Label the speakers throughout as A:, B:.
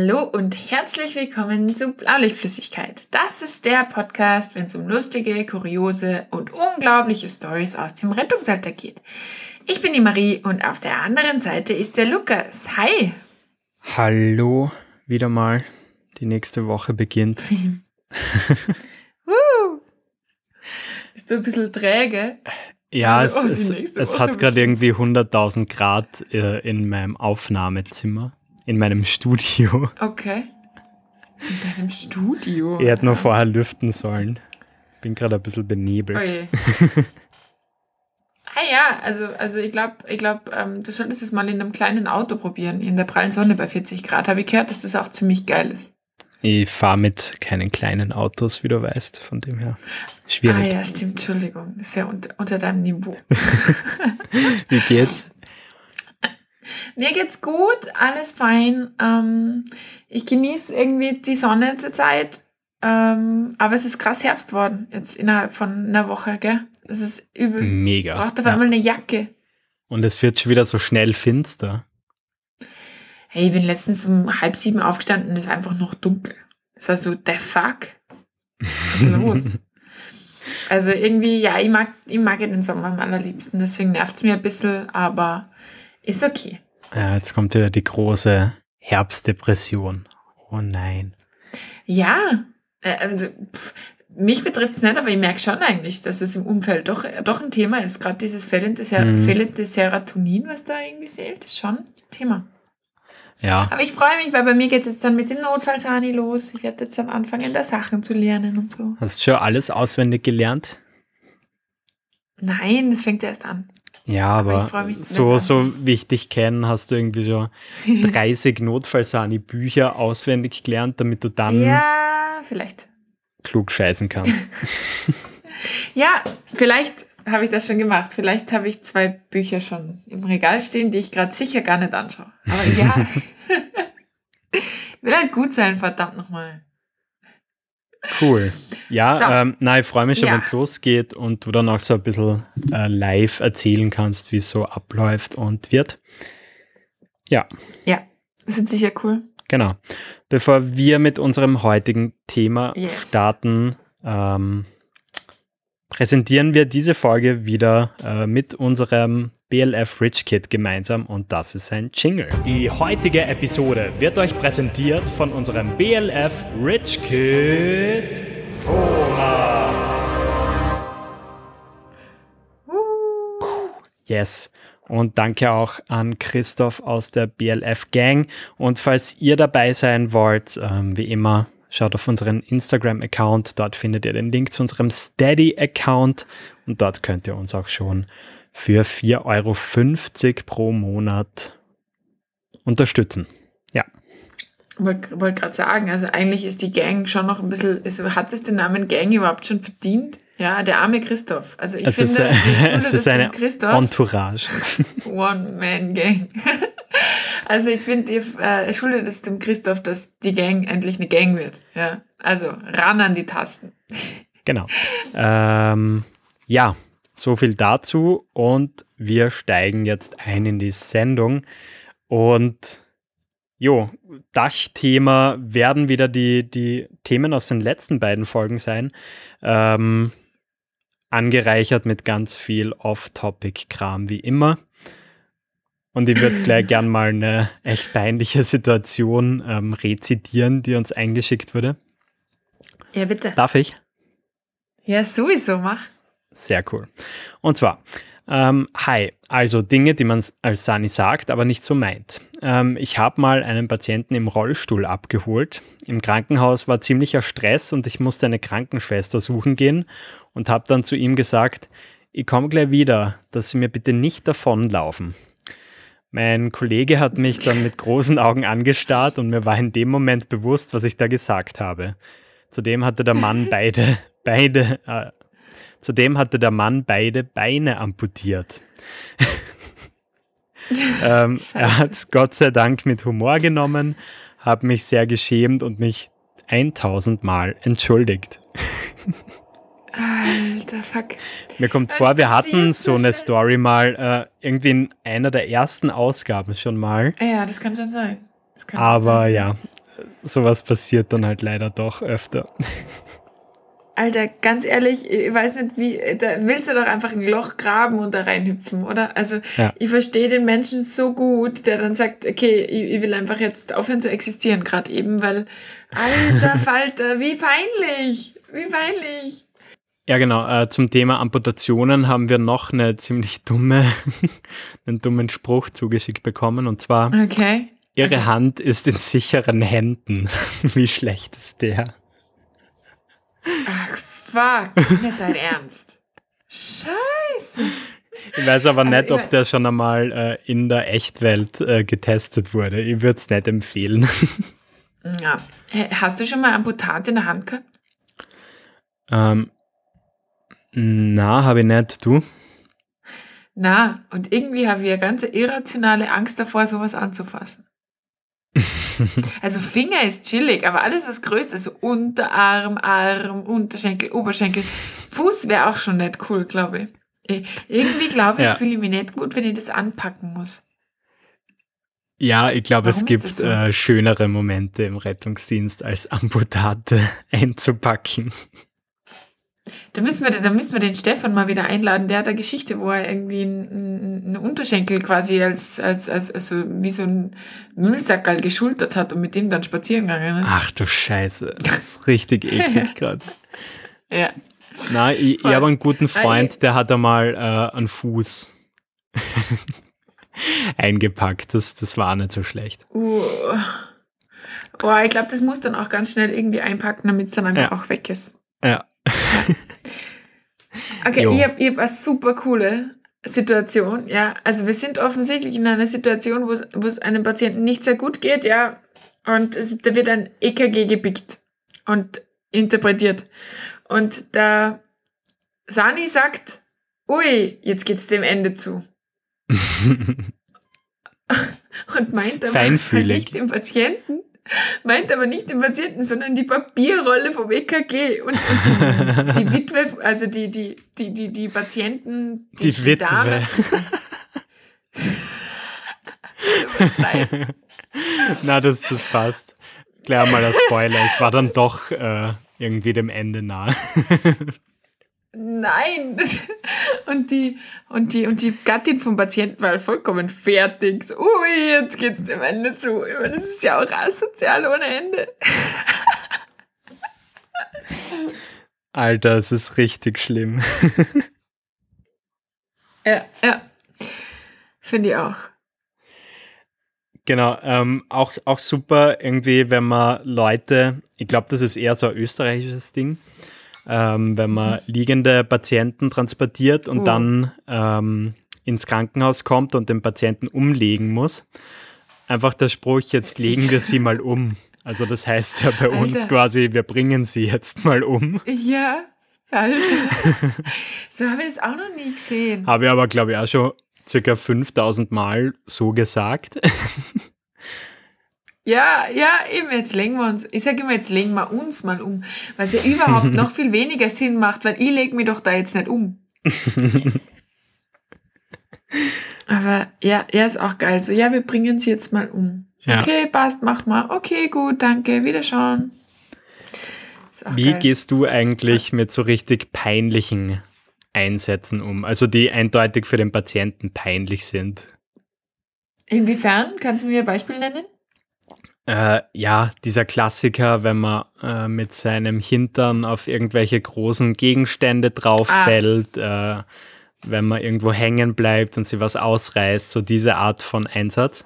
A: Hallo und herzlich willkommen zu Blaulichtflüssigkeit. Das ist der Podcast, wenn es um lustige, kuriose und unglaubliche Stories aus dem Rettungsalter geht. Ich bin die Marie und auf der anderen Seite ist der Lukas. Hi.
B: Hallo, wieder mal. Die nächste Woche beginnt.
A: uh, bist du ein bisschen träge?
B: Ja, also, es, es, es hat gerade irgendwie 100.000 Grad äh, in meinem Aufnahmezimmer in meinem Studio.
A: Okay. In deinem Studio?
B: Er hätte nur vorher lüften sollen. Bin gerade ein bisschen benebelt.
A: Oje. ah ja, also, also ich glaube, ich glaub, ähm, du solltest es mal in einem kleinen Auto probieren, in der prallen Sonne bei 40 Grad. Habe ich gehört, dass das auch ziemlich geil ist.
B: Ich fahre mit keinen kleinen Autos, wie du weißt, von dem her. Schwierig.
A: Ah ja, stimmt, Entschuldigung. Das ist ja unter, unter deinem Niveau.
B: wie geht's?
A: Mir geht's gut, alles fein. Ähm, ich genieße irgendwie die Sonne zurzeit. Ähm, aber es ist krass Herbst worden, jetzt innerhalb von einer Woche, gell? Es ist übel.
B: Mega.
A: Braucht auf einmal eine Jacke.
B: Und es wird schon wieder so schnell finster.
A: Hey, ich bin letztens um halb sieben aufgestanden und es war einfach noch dunkel. Es war so, the fuck? Was ist los? also irgendwie, ja, ich mag, ich mag den Sommer am allerliebsten, deswegen nervt es mir ein bisschen, aber ist okay.
B: Ja, jetzt kommt wieder die große Herbstdepression. Oh nein.
A: Ja, äh, also pff, mich betrifft es nicht, aber ich merke schon eigentlich, dass es im Umfeld doch, doch ein Thema ist. Gerade dieses fehlende, Ser mhm. fehlende Serotonin, was da irgendwie fehlt, ist schon ein Thema.
B: Ja.
A: Aber ich freue mich, weil bei mir geht es jetzt dann mit dem Notfallsani los. Ich werde jetzt dann anfangen, da Sachen zu lernen und so.
B: Hast du schon alles auswendig gelernt?
A: Nein, das fängt erst an.
B: Ja, aber, aber so, so wichtig kennen hast du irgendwie so 30 Notfallsani-Bücher auswendig gelernt, damit du dann
A: ja, vielleicht.
B: klug scheißen kannst.
A: ja, vielleicht habe ich das schon gemacht. Vielleicht habe ich zwei Bücher schon im Regal stehen, die ich gerade sicher gar nicht anschaue. Aber ja, will halt gut sein, verdammt nochmal.
B: Cool. Ja, so. ähm, nein, ich freue mich schon, ja. wenn es losgeht und du dann auch so ein bisschen äh, live erzählen kannst, wie es so abläuft und wird. Ja.
A: Ja, das ist sicher cool.
B: Genau. Bevor wir mit unserem heutigen Thema yes. starten, ähm, präsentieren wir diese Folge wieder äh, mit unserem BLF Rich Kid gemeinsam und das ist ein Jingle. Die heutige Episode wird euch präsentiert von unserem BLF Rich Kid Thomas. Yes. Und danke auch an Christoph aus der BLF Gang. Und falls ihr dabei sein wollt, ähm, wie immer, Schaut auf unseren Instagram-Account, dort findet ihr den Link zu unserem Steady-Account und dort könnt ihr uns auch schon für 4,50 Euro pro Monat unterstützen.
A: Wollte wollt gerade sagen, also eigentlich ist die Gang schon noch ein bisschen, ist, hat es den Namen Gang überhaupt schon verdient? Ja, der arme Christoph. Also ich
B: es
A: finde,
B: ist, äh, es ist eine Entourage.
A: One-Man-Gang. Also ich finde, ihr äh, schuldet es dem Christoph, dass die Gang endlich eine Gang wird. Ja, also ran an die Tasten.
B: Genau. Ähm, ja, so viel dazu und wir steigen jetzt ein in die Sendung und Jo, Dachthema werden wieder die, die Themen aus den letzten beiden Folgen sein. Ähm, angereichert mit ganz viel Off-Topic-Kram wie immer. Und ich würde gleich gern mal eine echt peinliche Situation ähm, rezitieren, die uns eingeschickt wurde.
A: Ja, bitte.
B: Darf ich?
A: Ja, sowieso, mach.
B: Sehr cool. Und zwar, ähm, hi, also Dinge, die man als Sani sagt, aber nicht so meint. Ähm, ich habe mal einen Patienten im Rollstuhl abgeholt. Im Krankenhaus war ziemlicher Stress und ich musste eine Krankenschwester suchen gehen und habe dann zu ihm gesagt, ich komme gleich wieder, dass Sie mir bitte nicht davonlaufen. Mein Kollege hat mich dann mit großen Augen angestarrt und mir war in dem Moment bewusst, was ich da gesagt habe. Zudem hatte der Mann beide, beide, äh, zudem hatte der Mann beide Beine amputiert. ähm, er hat es Gott sei Dank mit Humor genommen, habe mich sehr geschämt und mich 1000 Mal entschuldigt.
A: Alter, fuck.
B: Mir kommt Was vor, wir hatten so eine Story mal, äh, irgendwie in einer der ersten Ausgaben schon mal.
A: Ja, das kann schon sein. Kann
B: Aber
A: schon sein.
B: ja, sowas passiert dann halt leider doch öfter.
A: Alter, ganz ehrlich, ich weiß nicht, wie, da willst du doch einfach ein Loch graben und da reinhüpfen, oder? Also, ja. ich verstehe den Menschen so gut, der dann sagt, okay, ich, ich will einfach jetzt aufhören zu existieren, gerade eben, weil, alter Falter, wie peinlich, wie peinlich.
B: Ja, genau. Äh, zum Thema Amputationen haben wir noch eine ziemlich dumme, einen dummen Spruch zugeschickt bekommen. Und zwar,
A: okay.
B: Ihre
A: okay.
B: Hand ist in sicheren Händen. Wie schlecht ist der?
A: Ach, fuck. Nicht dein Ernst. Scheiße.
B: Ich weiß aber also, nicht, ob der schon einmal äh, in der Echtwelt äh, getestet wurde. Ich würde es nicht empfehlen.
A: Ja. Hast du schon mal Amputat in der Hand gehabt?
B: Ähm, na, habe ich nicht. Du?
A: Na, und irgendwie habe ich eine ganz irrationale Angst davor, sowas anzufassen. also Finger ist chillig, aber alles was größer, so Unterarm, Arm, Unterschenkel, Oberschenkel, Fuß wäre auch schon nicht cool, glaube ich. Irgendwie glaube ich, ja. fühle ich mich nicht gut, wenn ich das anpacken muss.
B: Ja, ich glaube, es gibt so? äh, schönere Momente im Rettungsdienst, als Amputate einzupacken.
A: Da müssen, wir, da müssen wir den Stefan mal wieder einladen. Der hat eine Geschichte, wo er irgendwie einen, einen Unterschenkel quasi als, als, als also wie so ein Müllsackerl geschultert hat und mit dem dann spazieren gegangen ist.
B: Ach du Scheiße, das ist richtig eklig gerade.
A: Ja.
B: Na, ich, ich habe einen guten Freund, der hat einmal äh, einen Fuß eingepackt. Das, das war nicht so schlecht.
A: Uh. Boah, ich glaube, das muss dann auch ganz schnell irgendwie einpacken, damit es dann einfach ja. auch weg ist.
B: Ja.
A: Okay, jo. ich habe hab eine super coole Situation, ja. Also wir sind offensichtlich in einer Situation, wo es einem Patienten nicht sehr gut geht, ja. Und es, da wird ein EKG gepickt und interpretiert. Und da Sani sagt, ui, jetzt geht's dem Ende zu. und meint aber halt nicht den Patienten, meint aber nicht den Patienten, sondern die Papierrolle vom EKG und, und die, die, Witwe, also die, die, die, die, die Patienten,
B: die, die, die Witwe. Dame. Na, das, das passt. Klar mal ein Spoiler. Es war dann doch äh, irgendwie dem Ende nahe.
A: Nein! Und die, und, die, und die Gattin vom Patienten war vollkommen fertig. So, ui, jetzt geht's dem Ende zu. Ich meine, das ist ja auch asozial ohne Ende.
B: Alter, es ist richtig schlimm.
A: Ja, ja. Finde ich auch.
B: Genau, ähm, auch, auch super irgendwie, wenn man Leute, ich glaube, das ist eher so ein österreichisches Ding, ähm, wenn man liegende Patienten transportiert und oh. dann ähm, ins Krankenhaus kommt und den Patienten umlegen muss. Einfach der Spruch, jetzt legen wir sie mal um. Also das heißt ja bei Alter. uns quasi, wir bringen sie jetzt mal um.
A: Ja, Alter. so habe ich das auch noch nie gesehen.
B: Habe ich aber, glaube ich, auch schon circa 5000 Mal so gesagt.
A: Ja, ja, eben, jetzt legen wir uns, ich sage immer, jetzt legen wir uns mal um, weil es ja überhaupt noch viel weniger Sinn macht, weil ich lege mich doch da jetzt nicht um. Aber ja, er ist auch geil. So, ja, wir bringen sie jetzt mal um. Ja. Okay, passt, mach mal. Okay, gut, danke, wiederschauen.
B: Wie geil. gehst du eigentlich mit so richtig peinlichen Einsätzen um? Also die eindeutig für den Patienten peinlich sind.
A: Inwiefern? Kannst du mir ein Beispiel nennen?
B: Äh, ja, dieser Klassiker, wenn man äh, mit seinem Hintern auf irgendwelche großen Gegenstände drauf ah. fällt, äh, wenn man irgendwo hängen bleibt und sie was ausreißt, so diese Art von Einsatz.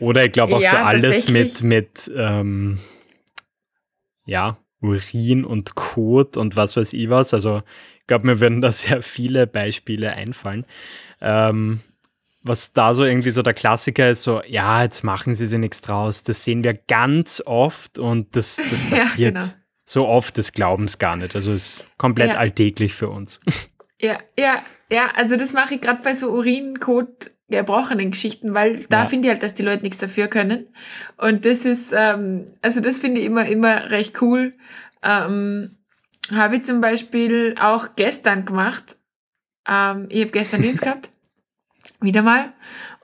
B: Oder ich glaube auch ja, so alles mit, mit ähm, ja, Urin und Kot und was weiß ich was. Also ich glaube, mir würden da sehr viele Beispiele einfallen. Ähm, was da so irgendwie so der Klassiker ist, so, ja, jetzt machen sie sich nichts draus. Das sehen wir ganz oft und das, das passiert ja, genau. so oft des Glaubens gar nicht. Also es ist komplett ja. alltäglich für uns.
A: Ja, ja, ja, also das mache ich gerade bei so Urinkot gebrochenen Geschichten, weil da ja. finde ich halt, dass die Leute nichts dafür können. Und das ist, ähm, also das finde ich immer, immer recht cool. Ähm, habe ich zum Beispiel auch gestern gemacht. Ähm, ich habe gestern Dienst gehabt wieder mal.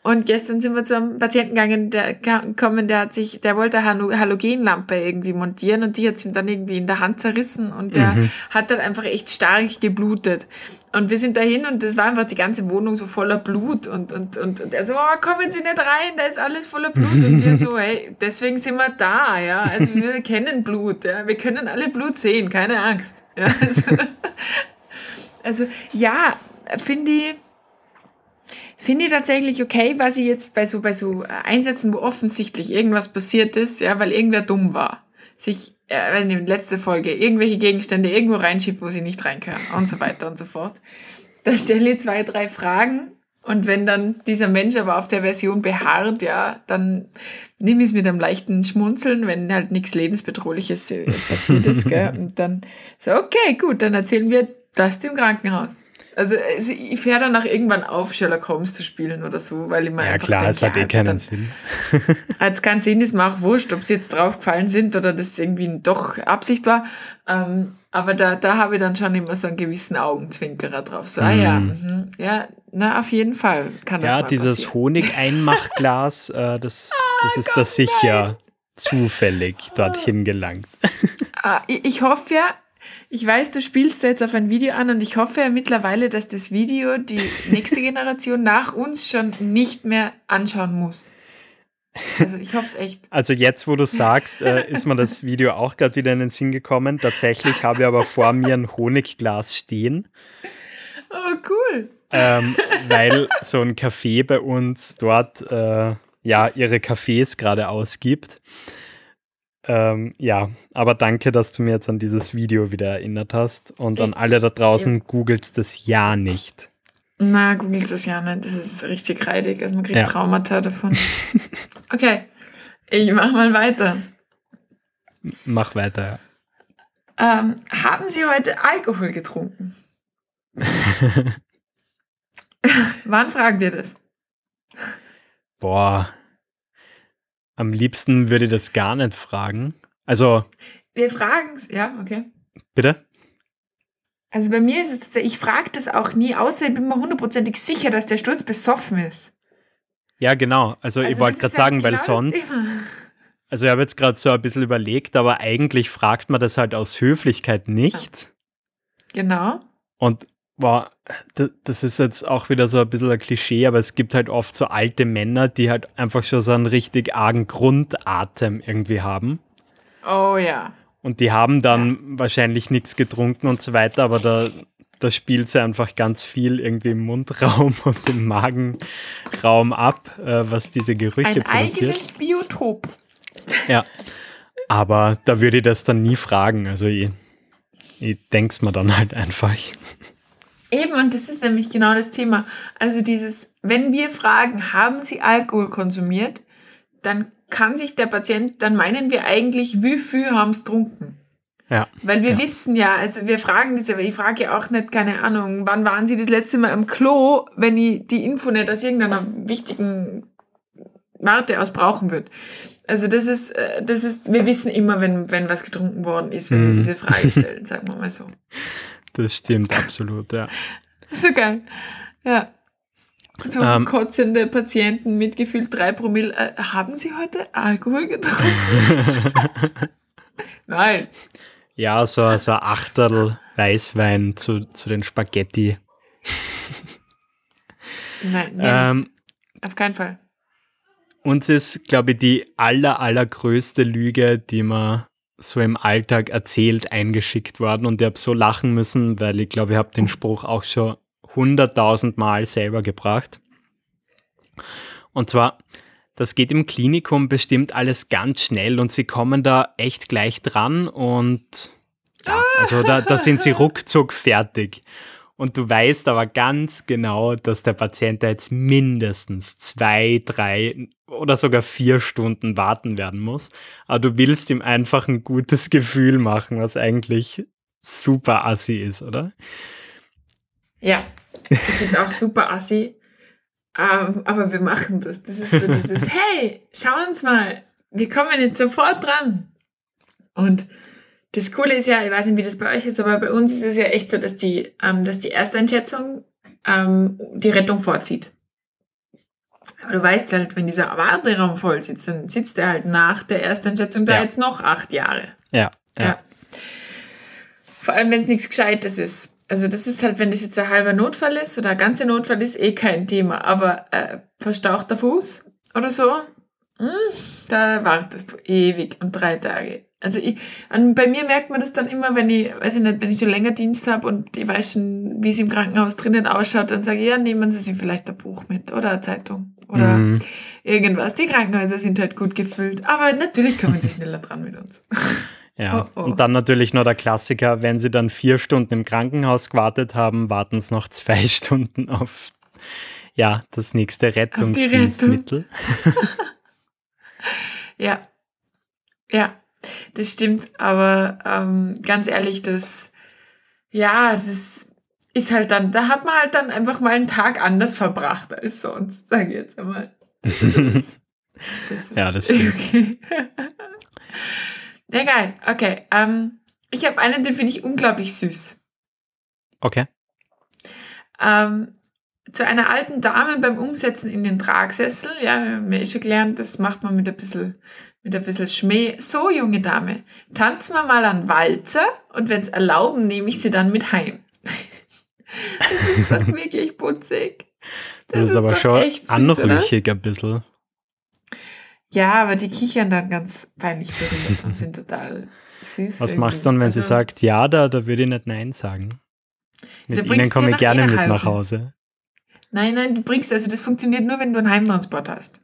A: Und gestern sind wir zu einem Patienten gegangen, der gekommen, der hat sich, der wollte eine Halogenlampe irgendwie montieren und die hat ihm dann irgendwie in der Hand zerrissen und der mhm. hat dann einfach echt stark geblutet. Und wir sind dahin und das war einfach die ganze Wohnung so voller Blut und, und, und, und er so, oh, kommen Sie nicht rein, da ist alles voller Blut. Und wir so, hey, deswegen sind wir da, ja. Also wir kennen Blut, ja. Wir können alle Blut sehen, keine Angst. Ja, also, also ja, finde ich, finde ich tatsächlich okay, was ich jetzt bei so, bei so Einsätzen, wo offensichtlich irgendwas passiert ist, ja, weil irgendwer dumm war, sich, äh, weiß nicht, letzte Folge, irgendwelche Gegenstände irgendwo reinschiebt, wo sie nicht reinkönnen und so weiter und so fort. Da stelle ich zwei, drei Fragen und wenn dann dieser Mensch aber auf der Version beharrt, ja, dann nehme ich es mit einem leichten Schmunzeln, wenn halt nichts Lebensbedrohliches äh, passiert ist, gell? Und dann so, okay, gut, dann erzählen wir das im Krankenhaus. Also, ich fähre dann auch irgendwann auf, Sherlock Holmes zu spielen oder so, weil ich mir
B: Ja einfach klar, es hat eh keinen dann, Sinn.
A: hat keinen Sinn, ist mir auch wurscht, ob sie jetzt draufgefallen sind oder das irgendwie doch Absicht war. Ähm, aber da, da habe ich dann schon immer so einen gewissen Augenzwinkerer drauf. So, mm. ah ja, mhm. mh, ja, na, auf jeden Fall kann das
B: Ja, dieses Honigeinmachglas, äh, das, das oh ist Gott, da sicher nein. zufällig dorthin gelangt.
A: Ah, ich, ich hoffe ja, ich weiß, du spielst da jetzt auf ein Video an und ich hoffe ja mittlerweile, dass das Video die nächste Generation nach uns schon nicht mehr anschauen muss. Also ich hoffe es echt.
B: Also jetzt, wo du sagst, äh, ist mir das Video auch gerade wieder in den Sinn gekommen. Tatsächlich habe ich aber vor mir ein Honigglas stehen.
A: Oh, cool.
B: Ähm, weil so ein Café bei uns dort äh, ja ihre Cafés gerade ausgibt. Ähm, ja, aber danke, dass du mir jetzt an dieses Video wieder erinnert hast. Und an alle da draußen, googelt das ja nicht.
A: Na, googelt es ja nicht. Das ist richtig reidig. Also man kriegt ja. Traumata davon. okay, ich mach mal weiter.
B: Mach weiter,
A: ja. Ähm, haben Sie heute Alkohol getrunken? Wann fragen wir das?
B: Boah, am liebsten würde ich das gar nicht fragen. Also.
A: Wir fragen es, ja, okay.
B: Bitte?
A: Also bei mir ist es tatsächlich, ich frage das auch nie, außer ich bin mir hundertprozentig sicher, dass der Sturz besoffen ist.
B: Ja, genau. Also, also ich wollte gerade sagen, weil genau sonst. Also ich habe jetzt gerade so ein bisschen überlegt, aber eigentlich fragt man das halt aus Höflichkeit nicht.
A: Genau.
B: Und boah, das ist jetzt auch wieder so ein bisschen ein Klischee, aber es gibt halt oft so alte Männer, die halt einfach schon so einen richtig argen Grundatem irgendwie haben.
A: Oh ja.
B: Und die haben dann ja. wahrscheinlich nichts getrunken und so weiter, aber da, da spielt sie einfach ganz viel irgendwie im Mundraum und im Magenraum ab, äh, was diese Gerüche Ein produziert.
A: eigenes Biotop.
B: Ja, aber da würde ich das dann nie fragen. Also ich, ich denke es mir dann halt einfach.
A: Eben, und das ist nämlich genau das Thema. Also dieses, wenn wir fragen, haben Sie Alkohol konsumiert, dann kann sich der Patient, dann meinen wir eigentlich, wie viel haben Sie getrunken?
B: Ja.
A: Weil wir
B: ja.
A: wissen ja, also wir fragen das ja, aber ich frage ja auch nicht, keine Ahnung, wann waren Sie das letzte Mal am Klo, wenn ich die Info nicht aus irgendeiner wichtigen Warte aus brauchen würde. Also das ist, äh, das ist, wir wissen immer, wenn, wenn was getrunken worden ist, wenn mhm. wir diese Frage stellen, sagen wir mal so.
B: Das stimmt, absolut, ja.
A: So geil. Ja. So ähm, kotzende Patienten mit gefühlt drei Promille. Äh, haben Sie heute Alkohol getrunken? Nein.
B: Ja, so, so ein Achterl Weißwein zu, zu den Spaghetti.
A: Nein, nee, ähm, auf keinen Fall.
B: Uns ist, glaube ich, die aller, allergrößte Lüge, die man so im Alltag erzählt, eingeschickt worden und ich habe so lachen müssen, weil ich glaube, ich habe den Spruch auch schon hunderttausend Mal selber gebracht. Und zwar, das geht im Klinikum bestimmt alles ganz schnell und sie kommen da echt gleich dran und ja, also da, da sind sie ruckzuck fertig. Und du weißt aber ganz genau, dass der Patient da jetzt mindestens zwei, drei oder sogar vier Stunden warten werden muss. Aber du willst ihm einfach ein gutes Gefühl machen, was eigentlich super assi ist, oder?
A: Ja, ich finde es auch super assi. Ähm, aber wir machen das. Das ist so dieses, hey, schau uns mal, wir kommen jetzt sofort dran. Und das Coole ist ja, ich weiß nicht, wie das bei euch ist, aber bei uns ist es ja echt so, dass die, ähm, dass die Ersteinschätzung ähm, die Rettung vorzieht. Aber du weißt halt, wenn dieser Warteraum voll sitzt, dann sitzt er halt nach der Ersteinschätzung da
B: Ja.
A: jetzt noch acht Jahre.
B: Ja, ja.
A: Ja. Vor allem, wenn es nichts Gescheites ist. Also das ist halt, wenn das jetzt ein halber Notfall ist oder ein ganzer Notfall ist, eh kein Thema. Aber äh, verstauchter Fuß oder so, hm, da wartest du ewig und drei Tage. Also ich, an, bei mir merkt man das dann immer, wenn ich, weiß ich nicht, wenn ich schon länger Dienst habe und ich weiß schon, wie es im Krankenhaus drinnen ausschaut, dann sage ich, ja, nehmen Sie sich vielleicht ein Buch mit oder eine Zeitung oder
B: Mhm.
A: irgendwas. Die Krankenhäuser sind halt gut gefüllt, aber natürlich kommen sie schneller dran mit uns.
B: Ja,
A: Oh, oh.
B: und dann natürlich noch der Klassiker, wenn sie dann vier Stunden im Krankenhaus gewartet haben, warten sie noch zwei Stunden auf ja, das nächste Rettungsdienstmittel.
A: Ja. Ja, das stimmt. Aber ähm, ganz ehrlich, das, ja, das ist halt dann, da hat man halt dann einfach mal einen Tag anders verbracht als sonst, sage ich jetzt einmal. Das, ist
B: Ja, das stimmt.
A: Okay. Egal, okay. Ähm, ich habe einen, den finde ich unglaublich süß.
B: Okay.
A: Ähm, zu einer alten Dame beim Umsetzen in den Tragsessel. Ja, wir haben ja eh schon gelernt, das macht man mit ein bisschen, mit ein bisschen Schmäh. So, junge Dame, tanzen wir mal an Walzer und wenn es erlauben, nehme ich sie dann mit heim. das ist doch wirklich putzig.
B: Das, ist aber schon
A: echt süß, oder?
B: anrüchig ein bisschen.
A: Ja, aber die kichern dann ganz peinlich berührt und sind total süß.
B: Was
A: irgendwie.
B: machst du dann, wenn sie
A: Also,
B: sagt, ja, da, da würde ich nicht Nein sagen? Mit ihnen komme ich gerne
A: nach
B: mit
A: nach
B: Hause.
A: Nein, nein, du bringst, also das funktioniert nur, wenn du einen Heimtransport hast.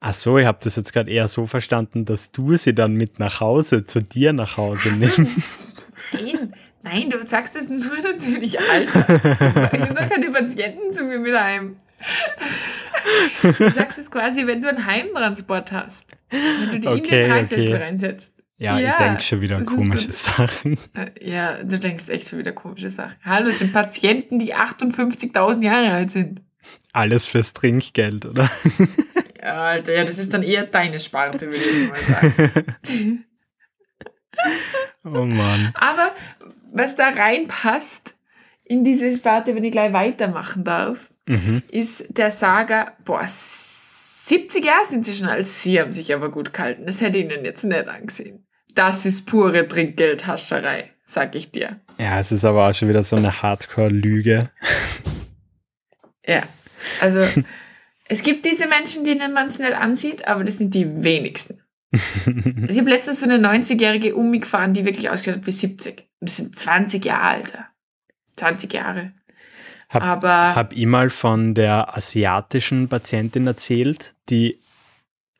B: Ach so, ich habe das jetzt gerade eher so verstanden, dass du sie dann mit nach Hause, zu dir nach Hause
A: so.
B: nimmst.
A: Nein, nein, du sagst es nur natürlich, Alter. Ich sage keine Patienten zu mir mit heim. Du sagst es quasi, wenn du einen Heimtransport hast. Wenn du die in
B: Okay,
A: den Tragsessel
B: okay.
A: reinsetzt.
B: Ja, ich
A: Ja,
B: denke schon wieder
A: ist
B: komische
A: so-
B: Sachen.
A: Äh, Ja, du denkst echt schon wieder komische Sachen. Hallo, es sind Patienten, die 58.000 Jahre alt sind.
B: Alles fürs Trinkgeld, oder?
A: Ja, Alter, ja, das ist dann eher deine Sparte, würde ich mal sagen.
B: Oh Mann.
A: Aber was da reinpasst in diese Sparte, wenn ich gleich weitermachen darf,
B: Mhm.
A: ist der Saga, boah, 70 Jahre sind sie schon alt, sie haben sich aber gut gehalten. Das hätte ich ihnen jetzt nicht angesehen. Das ist pure Trinkgeldhascherei, sag ich dir.
B: Ja, es ist aber auch schon wieder so eine Hardcore-Lüge.
A: Ja, also es gibt diese Menschen, denen man es nicht ansieht, aber das sind die wenigsten. Also ich habe letztens so eine 90-jährige Umi gefahren, die wirklich ausgeschaut hat wie 70. Und das sind 20 Jahre Alter. 20 Jahre.
B: Hab-
A: aber
B: Hab ich mal von der asiatischen Patientin erzählt, die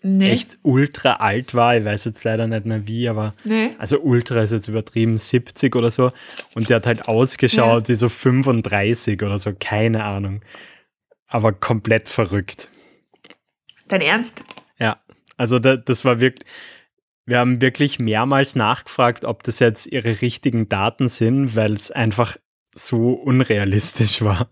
A: nee,
B: echt ultra alt war. Ich weiß jetzt leider nicht mehr wie, aber
A: nee.
B: also ultra ist jetzt übertrieben, 70 oder so. Und der hat halt ausgeschaut wie so 35 oder so, keine Ahnung. Aber komplett verrückt.
A: Dein Ernst?
B: Ja, also da, das war wirklich, wir haben wirklich mehrmals nachgefragt, ob das jetzt ihre richtigen Daten sind, weil es einfach so unrealistisch war.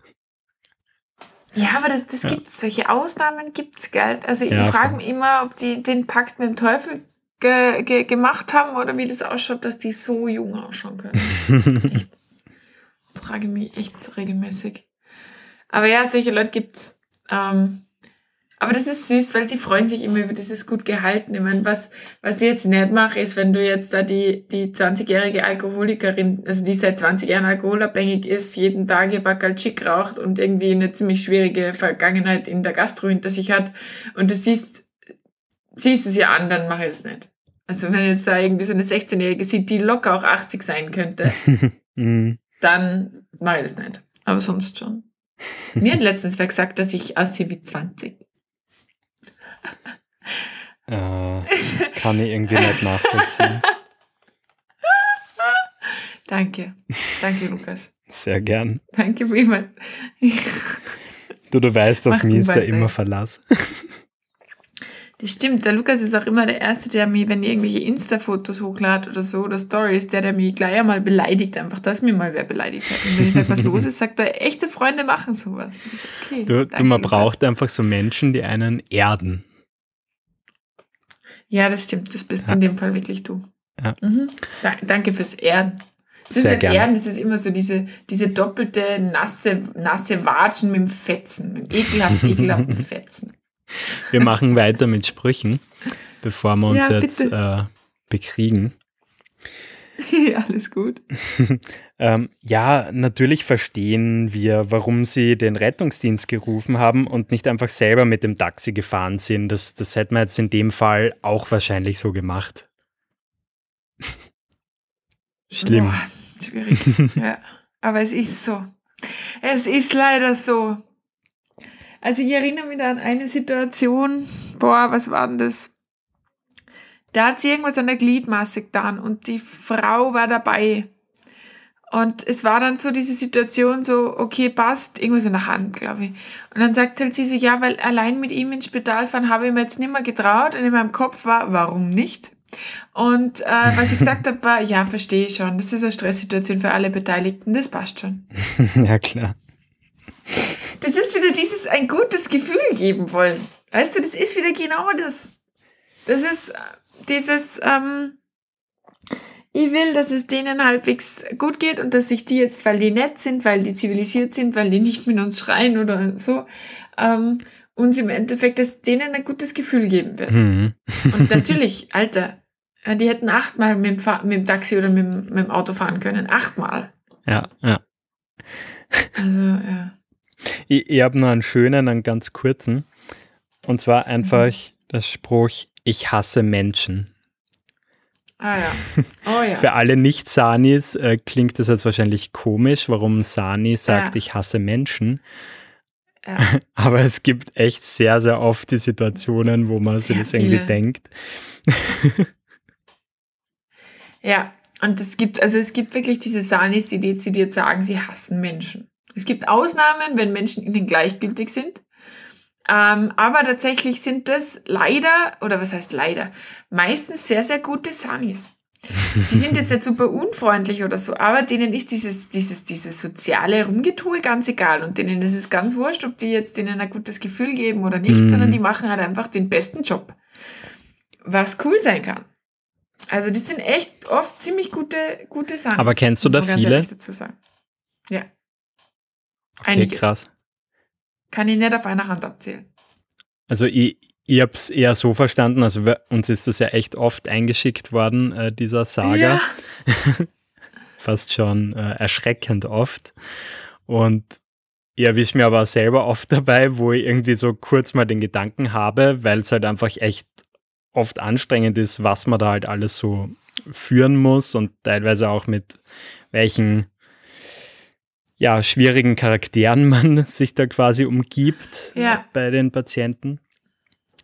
A: Ja, aber das, das
B: Ja.
A: gibt's. Solche Ausnahmen gibt's, gell? Also
B: Ja,
A: ich frage
B: voll.
A: mich immer, ob die den Pakt mit dem Teufel ge ge gemacht haben oder wie das ausschaut, dass die so jung ausschauen können. echt. Frage mich echt regelmäßig. Aber ja, solche Leute gibt's. Ähm, aber das ist süß, weil sie freuen sich immer über dieses gut gehalten. Ich meine, was, was ich jetzt nicht mache, ist, wenn du jetzt da die, die 20-jährige Alkoholikerin, also die seit 20 Jahren alkoholabhängig ist, jeden Tag ihr Backel Chick raucht und irgendwie eine ziemlich schwierige Vergangenheit in der Gastro hinter sich hat und du siehst, siehst es ihr an, dann mache ich das nicht. Also wenn jetzt da irgendwie so eine 16-Jährige sieht, die locker auch 80 sein könnte,
B: Mhm.
A: dann mache ich das nicht. Aber sonst schon. Mir hat letztens wer gesagt, dass ich aussehe wie 20.
B: Äh, kann ich irgendwie nicht nachvollziehen.
A: Danke. Danke, Lukas.
B: Sehr gern.
A: Danke, Freeman.
B: Du, du weißt, auf mich ist da immer Verlass.
A: Das stimmt, der Lukas ist auch immer der Erste, der mir, wenn ich irgendwelche Insta-Fotos hochlade oder so, oder Stories, der, der mich gleich einmal beleidigt, einfach, dass mir mal wer beleidigt hat. Und wenn ich sage, was los ist, sagt er, echte Freunde machen sowas. So, okay.
B: Du, du
A: danke,
B: man
A: Lukas.
B: braucht einfach so Menschen, die einen erden.
A: Ja, das stimmt. Das bist
B: Ja.
A: in dem Fall wirklich du.
B: Ja.
A: Mhm. Da, danke fürs Erden. Das ist
B: Sehr
A: nicht
B: gern.
A: Ehren, das ist immer so diese, diese doppelte nasse, nasse Watschen mit dem Fetzen, mit dem ekelhaft, ekelhaften Fetzen.
B: Wir machen weiter mit Sprüchen, bevor wir uns
A: Ja,
B: jetzt äh, bekriegen.
A: alles gut.
B: Ähm, ja, natürlich verstehen wir, warum sie den Rettungsdienst gerufen haben und nicht einfach selber mit dem Taxi gefahren sind. Das, das hätten wir jetzt in dem Fall auch wahrscheinlich so gemacht. Schlimm.
A: Boah, schwierig. ja. Aber es ist so. Es ist leider so. Also ich erinnere mich da an eine Situation, boah, was war denn das? Da hat sie irgendwas an der Gliedmaße getan und die Frau war dabei. Und es war dann so diese Situation so, okay, passt, irgendwas in der Hand, glaube ich. Und dann sagt halt sie so, ja, weil allein mit ihm ins Spital fahren habe ich mir jetzt nicht mehr getraut. Und in meinem Kopf war, warum nicht? Und äh, was ich gesagt habe, war, ja, verstehe ich schon. Das ist eine Stresssituation für alle Beteiligten. Das passt schon.
B: ja, klar.
A: Das ist wieder dieses ein gutes Gefühl geben wollen. Weißt du, das ist wieder genau das. Das ist äh, dieses, ähm, ich will, dass es denen halbwegs gut geht und dass sich die jetzt, weil die nett sind, weil die zivilisiert sind, weil die nicht mit uns schreien oder so, ähm, uns im Endeffekt, dass denen ein gutes Gefühl geben wird.
B: Mhm.
A: Und natürlich, Alter, die hätten achtmal mit dem, mit dem Taxi oder mit dem, mit dem Auto fahren können. Achtmal.
B: Ja, ja.
A: Also, ja.
B: Ich, ich habe noch einen schönen, einen ganz kurzen. Und zwar einfach
A: Mhm.
B: der Spruch, ich hasse Menschen.
A: Ah ja. Oh ja.
B: Für alle Nicht-Sanis äh, klingt das jetzt wahrscheinlich komisch, warum Sani sagt,
A: Ja.
B: ich hasse Menschen.
A: ja.
B: Aber es gibt echt sehr, sehr oft die Situationen, wo man sich das irgendwie denkt.
A: Ja, und es gibt, also es gibt wirklich diese Sanis, die dezidiert sagen, sie hassen Menschen. Es gibt Ausnahmen, wenn Menschen ihnen gleichgültig sind. Ähm, aber tatsächlich sind das leider, oder was heißt leider, meistens sehr, sehr gute Sanis. Die sind jetzt nicht super unfreundlich oder so, aber denen ist dieses, dieses, dieses soziale Rumgetue ganz egal und denen ist es ganz wurscht, ob die jetzt denen ein gutes Gefühl geben oder nicht,
B: Mhm.
A: sondern die machen halt einfach den besten Job. Was cool sein kann. Also die sind echt oft ziemlich gute, gute Sachen.
B: Aber kennst du da viele?
A: Ja.
B: Okay,
A: Einige.
B: krass.
A: Kann ich nicht auf einer Hand abzählen.
B: Also ich, ich habe es eher so verstanden, also wir- uns ist das ja echt oft eingeschickt worden, äh, dieser Saga.
A: Ja.
B: fast schon äh, erschreckend oft. Und ich erwische mir aber selber oft dabei, wo ich irgendwie so kurz mal den Gedanken habe, weil es halt einfach echt oft anstrengend ist, was man da halt alles so führen muss und teilweise auch mit welchen ja, schwierigen Charakteren man sich da quasi umgibt
A: Ja.
B: bei den Patienten.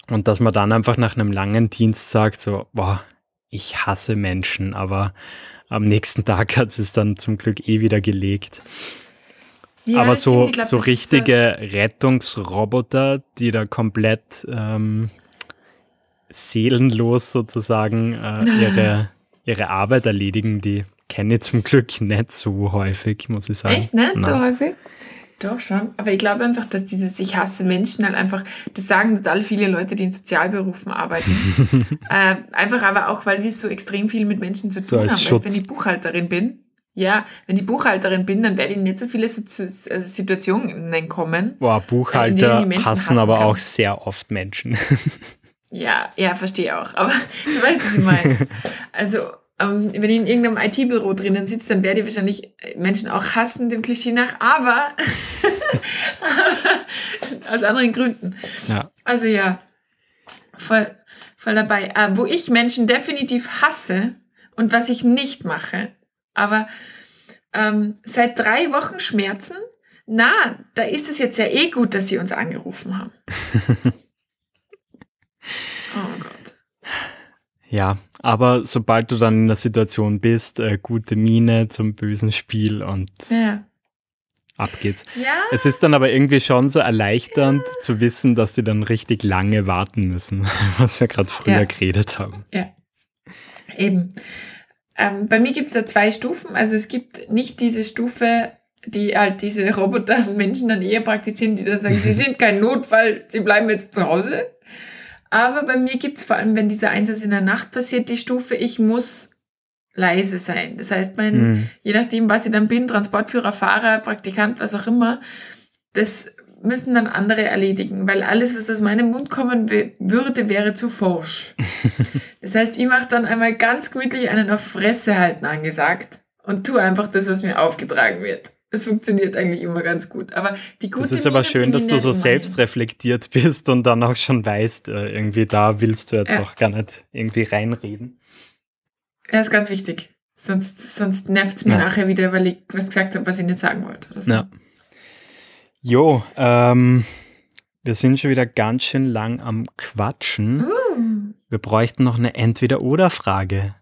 B: Und dass man dann einfach nach einem langen Dienst sagt, so, boah, ich hasse Menschen, aber am nächsten Tag hat es dann zum Glück eh wieder gelegt.
A: Ja,
B: aber so,
A: stimmt. Glaub,
B: so
A: das ist, äh,
B: richtige Rettungsroboter, die da komplett ähm, seelenlos sozusagen äh, ihre, ihre Arbeit erledigen, die kenne ich zum Glück nicht so häufig, muss ich sagen.
A: Echt nicht so
B: Nein.
A: häufig? Doch schon. Aber ich glaube einfach, dass dieses Ich hasse Menschen halt einfach, das sagen total viele Leute, die in Sozialberufen arbeiten. äh, einfach aber auch, weil wir so extrem viel mit Menschen zu
B: So
A: tun
B: als
A: haben. Weißt, wenn ich Buchhalterin bin, ja, wenn ich Buchhalterin bin, dann werde ich nicht so viele so also Situationen kommen.
B: Boah,
A: in
B: Buchhalter
A: Menschen
B: hassen
A: hassen
B: aber
A: kann.
B: auch sehr oft Menschen.
A: Ja, ja, verstehe auch. Aber du weißt, was ich meine. Also, ähm, wenn ich in irgendeinem IT-Büro drinnen sitze, dann werde ich wahrscheinlich Menschen auch hassen, dem Klischee nach, aber aus anderen Gründen.
B: ja.
A: Also ja, voll, voll dabei. Äh, wo ich Menschen definitiv hasse und was ich nicht mache, aber ähm, seit drei Wochen Schmerzen, na, da ist es jetzt ja eh gut, dass sie uns angerufen haben. oh Gott.
B: Ja, aber sobald du dann in der Situation bist, äh, gute Miene zum bösen Spiel und
A: Ja.
B: ab geht's.
A: Ja,
B: Es ist dann aber irgendwie schon so erleichternd zu wissen, dass die dann richtig lange warten müssen, was wir gerade früher
A: Ja.
B: geredet haben.
A: Ja, eben. Ähm, bei mir gibt es da zwei Stufen. Also es gibt nicht diese Stufe, die halt diese Roboter-Menschen dann eher praktizieren, die dann sagen, sie sind kein Notfall, sie bleiben jetzt zu Hause. Aber bei mir gibt es vor allem, wenn dieser Einsatz in der Nacht passiert, die Stufe, ich muss leise sein. Das heißt, mein, mhm. je nachdem, was ich dann bin, Transportführer, Fahrer, Praktikant, was auch immer, das müssen dann andere erledigen, weil alles, was aus meinem Mund kommen würde, wäre zu forsch. das heißt, ich mache dann einmal ganz gemütlich einen auf Fresse halten angesagt und tu einfach das, was mir aufgetragen wird. Es funktioniert eigentlich immer ganz gut. Aber die gute
B: Es ist aber schön, dass du so selbstreflektiert bist und dann auch schon weißt, äh, irgendwie da willst du jetzt ja. auch gar nicht irgendwie reinreden.
A: Ja, ist ganz wichtig. Sonst, sonst nervt es mir ja. nachher wieder, weil ich was gesagt habe, was ich nicht sagen wollte. Oder so. Ja.
B: Jo, ähm, wir sind schon wieder ganz schön lang am Quatschen. Uh. Wir bräuchten noch eine Entweder-Oder-Frage.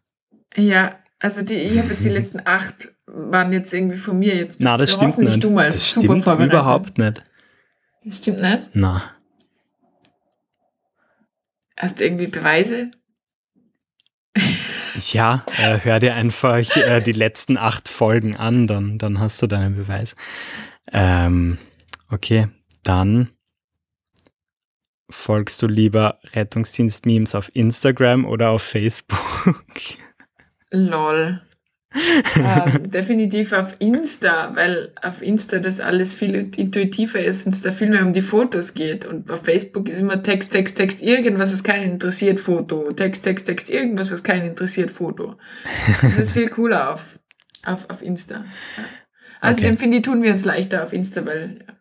A: Ja, also die, ich habe jetzt die letzten acht waren jetzt irgendwie von mir jetzt.
B: Na, das stimmt nicht.
A: Du mal
B: das super stimmt vorbereitet. überhaupt nicht.
A: Das stimmt nicht?
B: Na.
A: Hast du irgendwie Beweise?
B: Ja, äh, hör dir einfach äh, die letzten acht Folgen an, dann, dann hast du deinen Beweis. Ähm, okay, dann folgst du lieber Rettungsdienst-Memes auf Instagram oder auf Facebook?
A: Lol ähm, definitiv auf Insta, weil auf Insta das alles viel intuitiver ist und es da viel mehr um die Fotos geht. Und auf Facebook ist immer Text, Text, Text, irgendwas, was keinen interessiert, Foto. Text, Text, Text, irgendwas, was keinen interessiert, Foto. Das ist viel cooler auf, auf, auf Insta. Ja. Also okay. finde ich, tun wir uns leichter auf Insta, weil ja,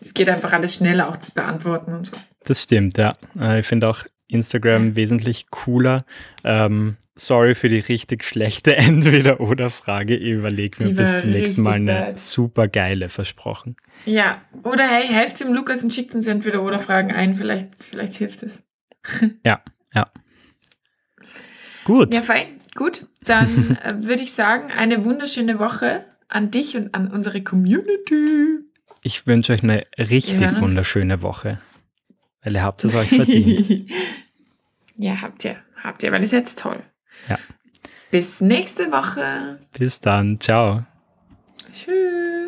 A: es geht einfach alles schneller, auch das Beantworten und so.
B: Das stimmt, ja. Äh, ich finde auch Instagram wesentlich cooler. Ähm, sorry für die richtig schlechte Entweder-Oder-Frage. Ich überlege mir bis zum nächsten Mal eine bad. super geile versprochen.
A: Ja, oder hey, helft dem Lukas und schickt uns Entweder-Oder-Fragen ein. Vielleicht, vielleicht hilft es.
B: ja, ja. Gut.
A: Ja, fein. Gut. Dann äh, würde ich sagen, eine wunderschöne Woche an dich und an unsere Community.
B: Ich wünsche euch eine richtig wunderschöne Woche. Weil ihr habt es euch verdient.
A: ja, habt ihr. Habt ihr, weil ist jetzt toll.
B: Ja.
A: Bis nächste Woche.
B: Bis dann. Ciao.
A: Tschüss.